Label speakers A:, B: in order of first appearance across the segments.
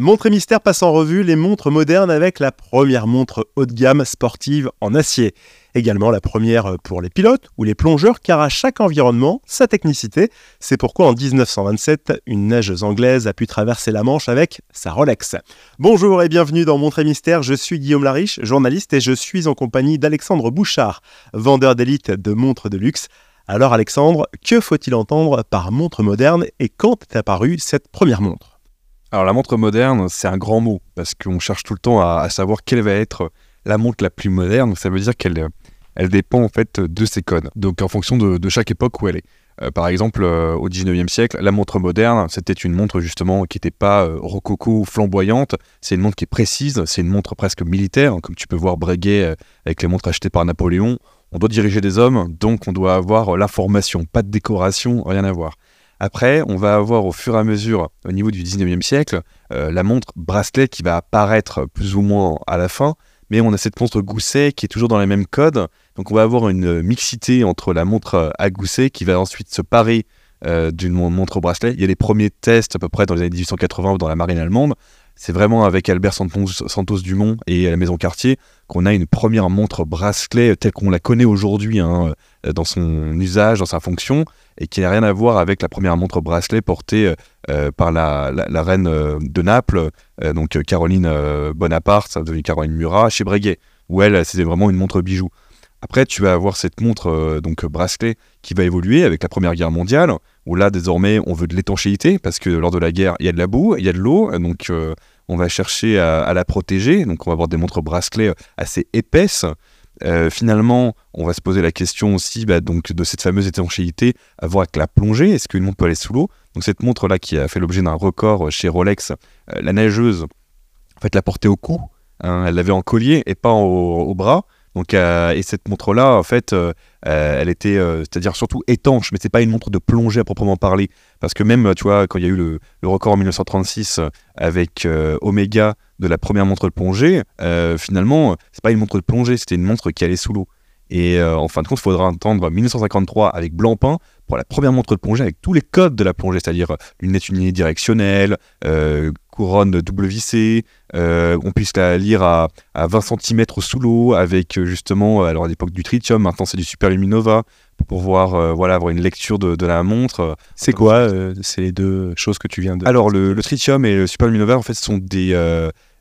A: Montre et Mystère passe en revue les montres modernes avec la première montre haut de gamme sportive en acier. Également la première pour les pilotes ou les plongeurs car à chaque environnement, sa technicité. C'est pourquoi en 1927, une neigeuse anglaise a pu traverser la Manche avec sa Rolex. Bonjour et bienvenue dans Montre et Mystère, je suis Guillaume Lariche, journaliste et je suis en compagnie d'Alexandre Bouchard, vendeur d'élite de montres de luxe. Alors Alexandre, que faut-il entendre par montre moderne et quand est apparue cette première montre?
B: Alors la montre moderne, c'est un grand mot, parce qu'on cherche tout le temps à, savoir quelle va être la montre la plus moderne. Ça veut dire qu'elle elle dépend en fait de ses codes, donc en fonction de, chaque époque où elle est. Euh, par exemple, euh, au 19e siècle, la montre moderne, c'était une montre justement qui n'était pas euh, rococo flamboyante, c'est une montre qui est précise, c'est une montre presque militaire, comme tu peux voir Breguet avec les montres achetées par Napoléon. On doit diriger des hommes, donc on doit avoir l'information, pas de décoration, rien à voir. Après, on va avoir au fur et à mesure, au niveau du 19e siècle, euh, la montre bracelet qui va apparaître plus ou moins à la fin, mais on a cette montre gousset qui est toujours dans les mêmes codes. Donc on va avoir une mixité entre la montre à gousset qui va ensuite se parer euh, d'une montre bracelet. Il y a les premiers tests à peu près dans les années 1880 dans la marine allemande. C'est vraiment avec Albert Santos, Dumont et la Maison Cartier qu'on a une première montre bracelet telle qu'on la connaît aujourd'hui hein, euh, dans son usage, dans sa fonction, et qui n'a rien à voir avec la première montre bracelet portée euh, euh, par la, reine de Naples, donc Caroline Bonaparte, ça devenu Caroline Murat, chez Breguet, où elle, c'était vraiment une montre bijou. Après, tu vas avoir cette montre donc bracelet qui va évoluer avec la Première Guerre mondiale, où là désormais on veut de l'étanchéité parce que lors de la guerre il y a de la boue, il y a de l'eau, donc on va chercher à, la protéger, donc on va avoir des montres bracelets assez épaisses. Euh, finalement, on va se poser la question aussi bah, donc, de cette fameuse étanchéité à voir avec la plongée. Est-ce qu'une montre peut aller sous l'eau? Donc cette montre-là qui a fait l'objet d'un record chez Rolex, euh, la neigeuse, en fait, la portait au cou. Hein, elle l'avait en collier et pas au bras. Donc, euh, et cette montre-là, en fait, euh, euh, elle était, c'est-à-dire surtout étanche, mais c'est pas une montre de plongée à proprement parler, parce que même, tu vois, quand il y a eu le, record en 1936 avec Omega de la première montre de plongée, finalement, c'est pas une montre de plongée, c'était une montre qui allait sous l'eau. Et en fin de compte, il faudra attendre 1953 avec Blancpain pour la première montre de plongée avec tous les codes de la plongée, c'est-à-dire lunettes unidirectionnelles, couronne WC, euh, on puisse la lire à, 20 cm sous l'eau avec euh, justement, alors à l'époque du tritium, maintenant c'est du superluminova pour pouvoir voilà, avoir une lecture de, la montre.
A: C'est quoi C'est les deux choses que tu viens de...
B: Alors le, tritium et le superluminova en fait sont des,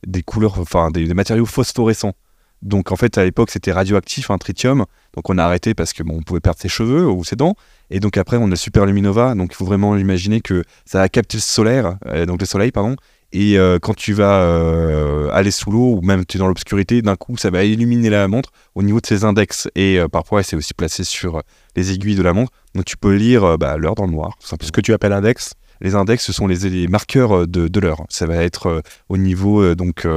B: des couleurs, enfin des, matériaux phosphorescents. Donc en fait à l'époque c'était radioactif, un tritium, donc on a arrêté parce que bon, on pouvait perdre ses cheveux ou ses dents. Et donc après on a le superluminova, donc il faut vraiment imaginer que ça a capté le solaire, donc le soleil pardon, et euh, quand tu vas euh, aller sous l'eau ou même tu es dans l'obscurité, d'un coup, ça va illuminer la montre au niveau de ses index. Et euh, parfois, c'est aussi placé sur les aiguilles de la montre. Donc tu peux lire bah, l'heure dans le noir.
A: Ce que tu appelles index
B: Les index, ce sont les, marqueurs de, de l'heure. Ça va être au niveau donc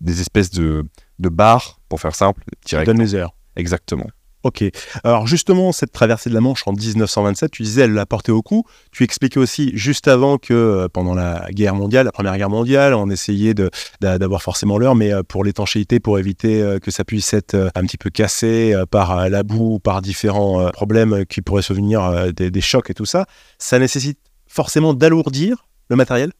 B: des espèces de, de barres, pour faire simple.
A: Direct. Donne les heures.
B: Exactement.
A: Ok. Alors justement, cette traversée de la Manche en 1927, tu disais, elle l'a portée au cou. Tu expliquais aussi juste avant que euh, pendant la guerre mondiale, la première guerre mondiale, on essayait d'avoir forcément l'heure, mais euh, pour l'étanchéité, pour éviter euh, que ça puisse être un petit peu cassé par la boue, par différents problèmes qui pourraient se venir des, chocs et tout ça, ça nécessite forcément d'alourdir le matériel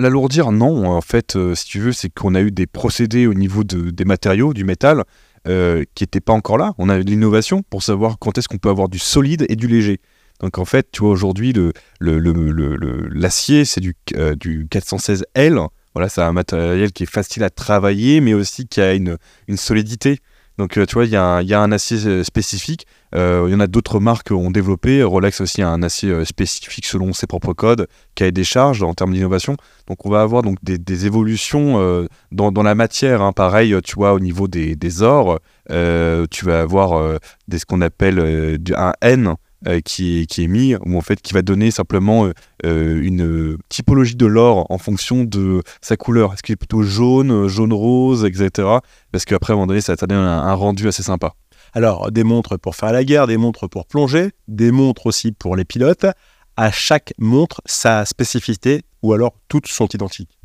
B: L'alourdir, non. En fait, si tu veux, c'est qu'on a eu des procédés au niveau des matériaux, du métal, euh, qui n'était pas encore là. On a de l'innovation pour savoir quand est-ce qu'on peut avoir du solide et du léger. Donc en fait, tu vois, aujourd'hui, l'acier, c'est du, euh, du 416L. Voilà, c'est un matériel qui est facile à travailler, mais aussi qui a une solidité. Donc, euh, tu vois, il y, a un acier euh, spécifique. Euh, il y en a d'autres marques qui ont développé. Rolex aussi a un acier spécifique selon ses propres codes, qui a des charges en termes d'innovation. Donc, on va avoir donc des, évolutions dans, dans, la matière. Hein. Pareil, tu vois, au niveau des, des ors, tu vas avoir des, ce qu'on appelle un N euh, qui, est, qui est mis, ou en fait qui va donner simplement euh, euh, une typologie de l'or en fonction de sa couleur. Est-ce qu'il est plutôt jaune, jaune-rose, etc. Parce qu'après, à un moment donné, ça va donner un, rendu assez sympa.
A: Alors, des montres pour faire la guerre, des montres pour plonger, des montres aussi pour les pilotes. À chaque montre, sa spécificité, ou alors toutes sont identiques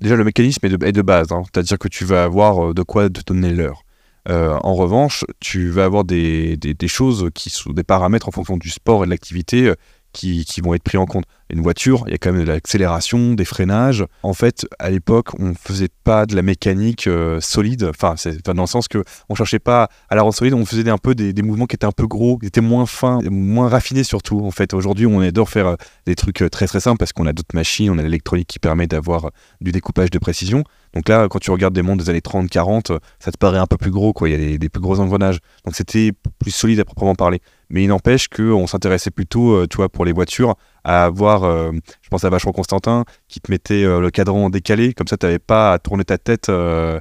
B: Déjà, le mécanisme est de, de base, hein. c'est-à-dire que tu vas avoir de quoi te donner l'heure. Euh, en revanche, tu vas avoir des, choses qui sont des paramètres en fonction du sport et de l'activité euh, qui, vont être pris en compte. Une voiture, il y a quand même de l'accélération, des freinages. En fait, à l'époque, on faisait pas de la mécanique euh, solide, enfin, c'est dans le sens que on cherchait pas à la rendre solide, on faisait un peu des, mouvements qui étaient un peu gros, qui étaient moins fins, moins raffinés surtout. En fait, aujourd'hui, on adore faire euh, des trucs euh, très très simples parce qu'on a d'autres machines, on a l'électronique qui permet d'avoir du découpage de précision. Donc là, quand tu regardes des mondes des années 30-40, ça te paraît un peu plus gros, quoi. Il y a des plus gros engrenages. Donc c'était plus solide à proprement parler. Mais il n'empêche qu'on s'intéressait plutôt, tu vois, pour les voitures, à avoir, euh, je pense à Vachon Constantin, qui te mettait euh, le cadran décalé, comme ça tu n'avais pas à tourner ta tête euh,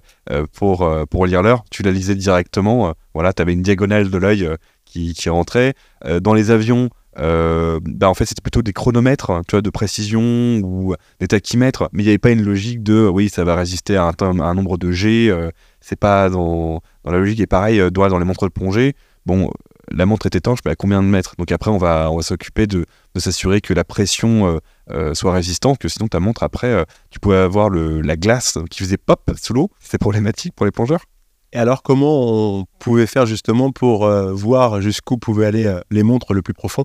B: pour, lire l'heure, tu la lisais directement, voilà, tu avais une diagonale de l'œil qui, qui, rentrait. dans les avions, bah en fait c'était plutôt des chronomètres tu vois de précision ou des tachymètres mais il n'y avait pas une logique de oui ça va résister à un, un nombre de G c'est pas dans, dans, la logique. Et pareil dans les montres de plongée. Bon la montre est étanche, mais à combien de mètres? Donc après, on va, on va s'occuper de, s'assurer que la pression euh, euh, soit résistante, que sinon ta montre, après, euh, tu pouvais avoir le, la glace qui faisait pop sous l'eau. C'est problématique pour les plongeurs?
A: Et alors, comment on pouvait faire justement pour voir jusqu'où pouvaient aller les montres le plus profond?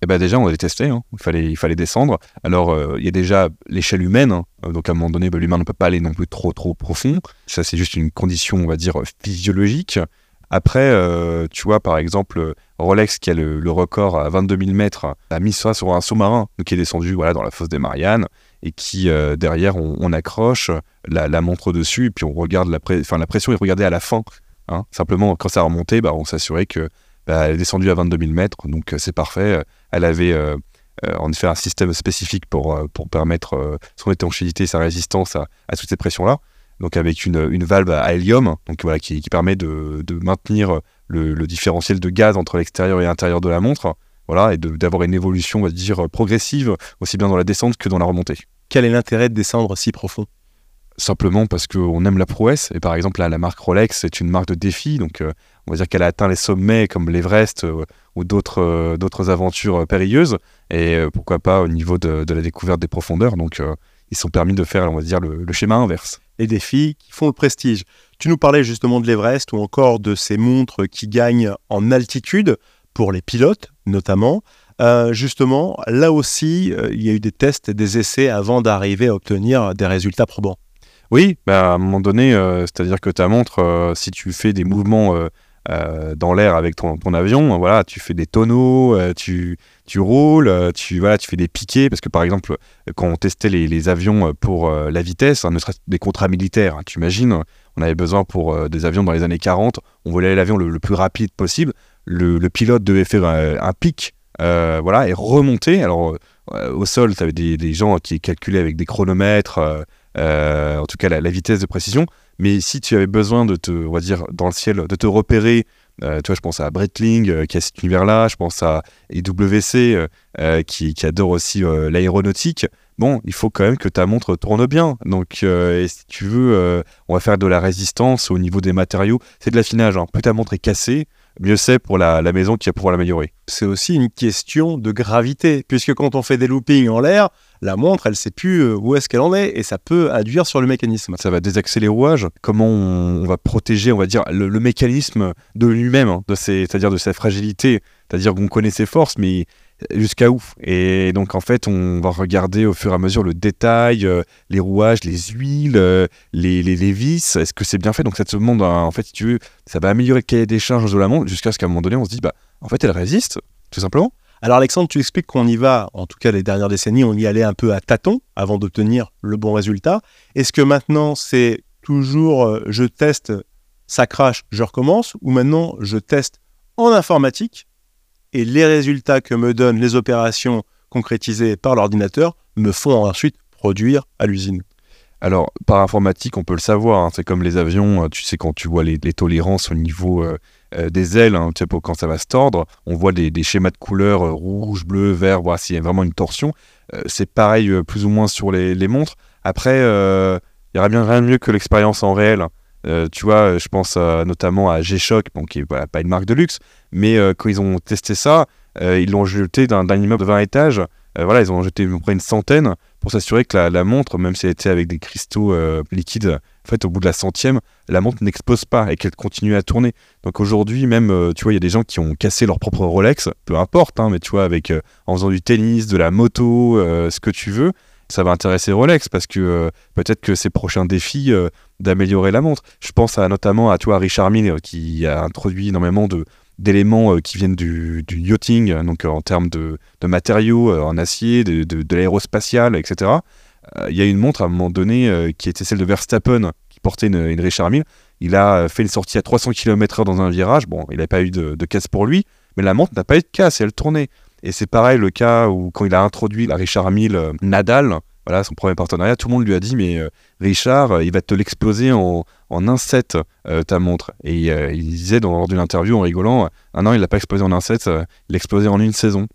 B: Eh ben déjà, on les testé, hein. il, fallait, il fallait descendre. Alors, il y a déjà l'échelle humaine, hein. donc à un moment donné, bah, l'humain ne peut pas aller non plus trop trop profond. Ça, c'est juste une condition, on va dire, physiologique. Après, euh, tu vois, par exemple, Rolex, qui a le, record à 22 000 mètres, a mis ça sur un sous-marin qui est descendu voilà, dans la fosse des Mariannes et qui, euh, derrière, on, accroche la, montre dessus et puis on regarde la, la pression est regardée à la fin. Hein. Simplement, quand ça a remonté, bah, on s'assurait que bah, elle est descendue à 22 000 mètres, donc euh, c'est parfait. Elle avait en effet un système spécifique pour, pour permettre son étanchéité, sa résistance à toutes ces pressions-là donc avec une, une, valve à hélium, donc voilà, qui, qui permet de, de maintenir le, le, différentiel de gaz entre l'extérieur et l'intérieur de la montre, voilà, et d'avoir une évolution, on va dire, progressive, aussi bien dans la descente que dans la remontée.
A: Quel est l'intérêt de descendre si profond?
B: Simplement parce qu'on aime la prouesse, et par exemple, là, la marque Rolex, c'est une marque de défi, donc euh, on va dire qu'elle a atteint les sommets comme l'Everest euh, ou d'autres euh, aventures périlleuses, et pourquoi pas au niveau de, de, la découverte des profondeurs, donc ils sont permis de faire, on va dire, le, le schéma inverse
A: les défis qui font le prestige. Tu nous parlais justement de l'Everest ou encore de ces montres qui gagnent en altitude pour les pilotes notamment. Euh, justement, là aussi, euh, il y a eu des tests et des essais avant d'arriver à obtenir des résultats probants.
B: Oui, bah, à un moment donné, euh, c'est-à-dire que ta montre, si tu fais des mouvements dans l'air avec ton, avion, voilà, tu fais des tonneaux, tu, tu roules, euh, tu, voilà, tu fais des piquets, parce que par exemple, quand on testait les, avions euh, pour euh, la vitesse, hein, ne serait des contrats militaires, hein, tu imagines, on avait besoin pour des avions dans les années 40, on voulait l'avion le, plus rapide possible, le, pilote devait faire un, pic, voilà, et remonter, alors au sol, tu avais des, gens qui calculaient avec des chronomètres, en tout cas la, vitesse de précision, mais si tu avais besoin de te, on va dire, dans le ciel, de te repérer euh, tu vois, je pense à Breitling euh, qui a cet univers-là, je pense à EWC euh, qui, qui, adore aussi l'aéronautique. Bon, il faut quand même que ta montre tourne bien. Donc, si tu veux, on va faire de la résistance au niveau des matériaux. C'est de l'affinage. Hein. Plus ta montre est cassée, mieux c'est pour la, la, maison qui va pouvoir l'améliorer.
A: C'est aussi une question de gravité, puisque quand on fait des loopings en l'air, la montre, elle sait plus euh, où est-ce qu'elle en est, et ça peut induire sur le mécanisme.
B: Ça va désaxer les rouages. Comment on, va protéger, on va dire, le, mécanisme de lui-même, hein, c'est-à-dire de sa fragilité, c'est-à-dire qu'on connaît ses forces, mais jusqu'à où? Et donc en fait, on va regarder au fur et à mesure le détail, euh, les rouages, les huiles, euh, les, vis. Est-ce que c'est bien fait? Donc ça te demande, en fait, si tu veux, ça va améliorer le cahier des charges de la montre jusqu'à ce qu'à un moment donné, on se dit, bah, en fait, elle résiste, tout simplement.
A: Alors Alexandre, tu expliques qu'on y va, en tout cas les dernières décennies, on y allait un peu à tâtons avant d'obtenir le bon résultat. Est-ce que maintenant c'est toujours euh, je teste, ça crache, je recommence, ou maintenant je teste en informatique et les résultats que me donnent les opérations concrétisées par l'ordinateur me font ensuite produire à l'usine?
B: Alors, par informatique, on peut le savoir. Hein. c'est comme les avions. Euh, tu sais, quand tu vois les, tolérances au niveau euh, euh, des ailes, hein, sais, quand ça va se tordre, on voit des, schémas de couleurs rouge, bleu, vert, voir s'il y a vraiment une torsion. c'est pareil plus ou moins sur les, montres. Après, il y aurait bien rien de mieux que l'expérience en réel. tu vois, je pense notamment à G-Shock, bon, qui n'est pas une marque de luxe, mais quand ils ont testé ça, ils l'ont jeté d'un immeuble de 20 étages. voilà, ils ont jeté à peu près une centaine pour s'assurer que la, montre, même si elle était avec des cristaux euh, liquides, en au bout de la centième, la montre n'explose pas et qu'elle continue à tourner. Donc aujourd'hui, même, euh, tu vois, il y a des gens qui ont cassé leur propre Rolex, peu importe, hein, mais tu vois, avec, euh, en faisant du tennis, de la moto, ce que tu veux, ça va intéresser Rolex parce que peut-être que ses prochains défis d'améliorer la montre. Je pense notamment à toi, Richard Mille, qui a introduit énormément de, d'éléments euh, qui viennent du, yachting, euh, donc euh, en termes de, matériaux en acier, de, de, l'aérospatial, etc. Il y a une montre à un moment donné qui était celle de Verstappen, qui portait une, Richard Mille. Il a fait une sortie à 300 km/h dans un virage. Bon, il n'a pas eu de, casse pour lui, mais la montre n'a pas eu de casse, elle tournait. Et c'est pareil le cas où quand il a introduit la Richard Mille Nadal, voilà son premier partenariat, tout le monde lui a dit mais Richard, il va te l'exploser en, en un set euh, ta montre. Et euh, il disait dans, lors d'une interview en rigolant, ah non, il l'a pas explosé en un set, euh, il l'a explosé en une saison.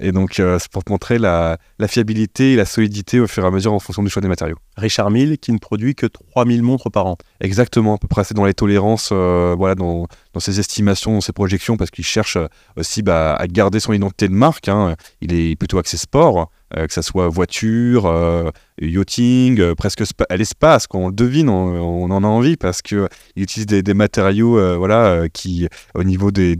B: Et donc, c'est pour te montrer la, fiabilité et la solidité au fur et à mesure en fonction du choix des matériaux.
A: Richard Mille, qui ne produit que 3000 montres par an.
B: Exactement, à peu près, c'est dans les tolérances, voilà, dans, dans, ses estimations, dans ses projections, parce qu'il cherche aussi bah, à garder son identité de marque. Hein. Il est plutôt axé sport, que ce soit voiture, yachting, euh, presque à l'espace. Quand on le devine, on, en a envie parce qu'il utilise des, matériaux euh, voilà, euh, qui, au niveau des,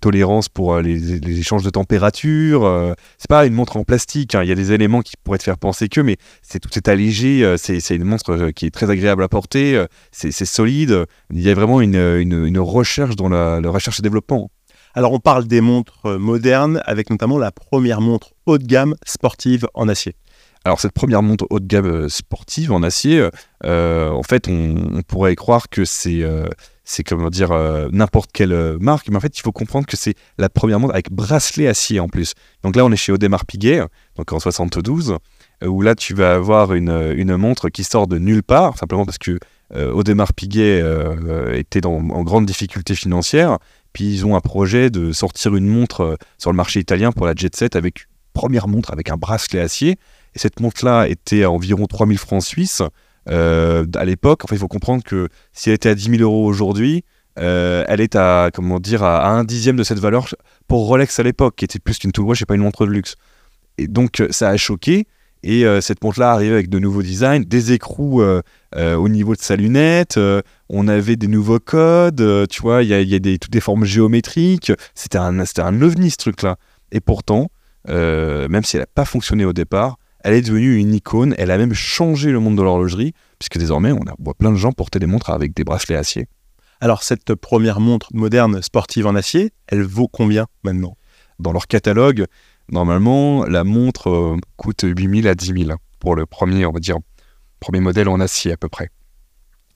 B: tolérances pour les, échanges de température, c'est pas une montre en plastique. Hein. Il y a des éléments qui pourraient te faire penser que, mais c'est tout est allégé. c'est une montre qui est très agréable à porter. c'est solide. Il y a vraiment une, recherche dans la recherche et développement.
A: Alors on parle des montres modernes avec notamment la première montre haut de gamme sportive en acier.
B: Alors cette première montre haut de gamme euh, sportive en acier, euh, en fait, on, pourrait croire que c'est euh, comment dire n'importe quelle marque, mais en fait, il faut comprendre que c'est la première montre avec bracelet acier en plus. Donc là, on est chez Audemars Piguet, donc en 72, où là, tu vas avoir une, montre qui sort de nulle part, simplement parce que Audemars Piguet était en grande difficulté financière, puis ils ont un projet de sortir une montre sur le marché italien pour la Jet Set avec première montre avec un bracelet acier. Et cette montre-là était à environ 3000 francs suisses euh, à l'époque. Enfin, il faut comprendre que si elle était à 10 000 euros aujourd'hui, euh, elle est à, comment dire, à, un dixième de cette valeur pour Rolex à l'époque, qui était plus qu'une Tool Watch et pas une montre de luxe. Et donc, ça a choqué. Et euh, cette montre-là arrivait avec de nouveaux designs, des écrous au niveau de sa lunette, on avait des nouveaux codes, tu vois, il y a, des, toutes des formes géométriques. C'était un, un ovni ce truc-là. Et pourtant, même si elle n'a pas fonctionné au départ, elle est devenue une icône, elle a même changé le monde de l'horlogerie, puisque désormais on voit plein de gens porter des montres avec des bracelets acier.
A: Alors cette première montre moderne sportive en acier, elle vaut combien maintenant?
B: Dans leur catalogue, normalement, la montre euh, coûte 8000 à 10 000 pour le premier, on va dire, premier modèle en acier à peu près.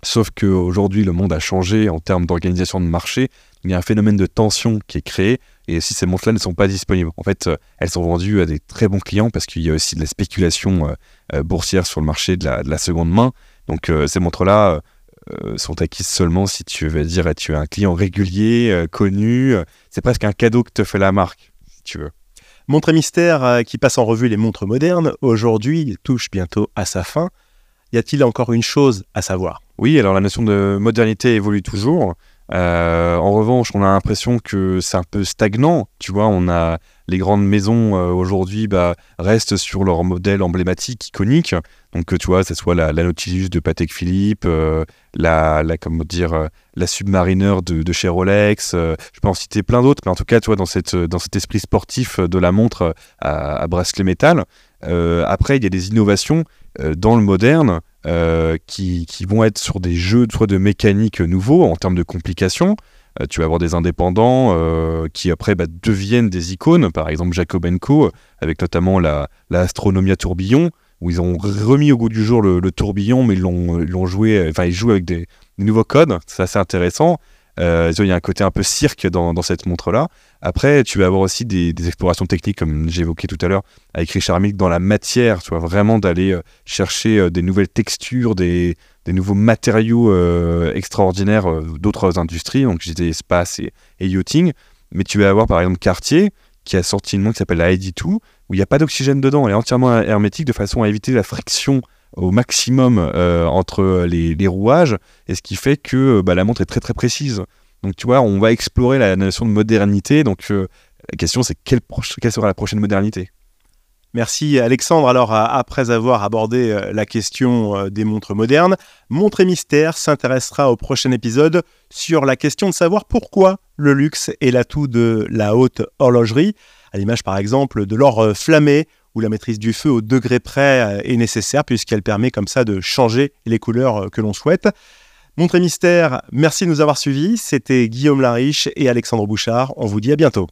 B: Sauf qu'aujourd'hui, le monde a changé en termes d'organisation de marché. Il y a un phénomène de tension qui est créé et si ces montres-là ne sont pas disponibles, en fait, euh, elles sont vendues à des très bons clients parce qu'il y a aussi de la spéculation euh, euh, boursière sur le marché de la, seconde main. Donc ces montres-là sont acquises seulement si tu veux dire tu es un client régulier, connu. C'est presque un cadeau que te fait la marque, si tu veux.
A: Montre et mystère qui passe en revue les montres modernes, aujourd'hui touche bientôt à sa fin. Y a-t-il encore une chose à savoir?
B: Oui, alors la notion de modernité évolue toujours. Euh, en revanche, on a l'impression que c'est un peu stagnant. Tu vois, on a les grandes maisons euh, aujourd'hui bah, restent sur leur modèle emblématique, iconique. Donc, tu vois, ce soit la, Nautilus de Patek Philippe, euh, la, la, comment dire, la Submariner de, chez Rolex. je peux en citer plein d'autres, mais en tout cas, tu vois, dans, cette, dans cet esprit sportif de la montre à, à bracelet métal. après, il y a des innovations dans le moderne euh, qui, vont être sur des jeux soit de mécanique nouveaux en termes de complications. Euh, tu vas avoir des indépendants euh, qui après bah, deviennent des icônes, par exemple Jacob Co, avec notamment la, Astronomia Tourbillon, où ils ont remis au goût du jour le, tourbillon, mais ils l'ont joué, jouent avec des nouveaux codes, c'est assez intéressant. Euh, il y a un côté un peu cirque dans, cette montre-là. Après, tu vas avoir aussi des, explorations techniques, comme j'évoquais tout à l'heure, avec Richard Mille dans la matière, tu vraiment d'aller euh, chercher euh, des nouvelles textures, des, nouveaux matériaux extraordinaires d'autres industries, donc j'étais espace et, yachting. Mais tu vas avoir par exemple Cartier, qui a sorti une montre qui s'appelle la ID2, où il n'y a pas d'oxygène dedans, elle est entièrement hermétique de façon à éviter la friction au maximum euh, entre les, rouages, et ce qui fait que bah, la montre est très très précise. Donc tu vois, on va explorer la notion de modernité. Donc euh, la question c'est quelle, quelle, sera la prochaine modernité?
A: Merci Alexandre. Alors après avoir abordé euh, la question euh, des montres modernes, Montre Mystère s'intéressera au prochain épisode sur la question de savoir pourquoi le luxe est l'atout de la haute horlogerie, à l'image par exemple de l'or euh, flammé où la maîtrise du feu au degré près est nécessaire puisqu'elle permet comme ça de changer les couleurs que l'on souhaite. Montre et Mystère, merci de nous avoir suivis. C'était Guillaume Lariche et Alexandre Bouchard. On vous dit à bientôt.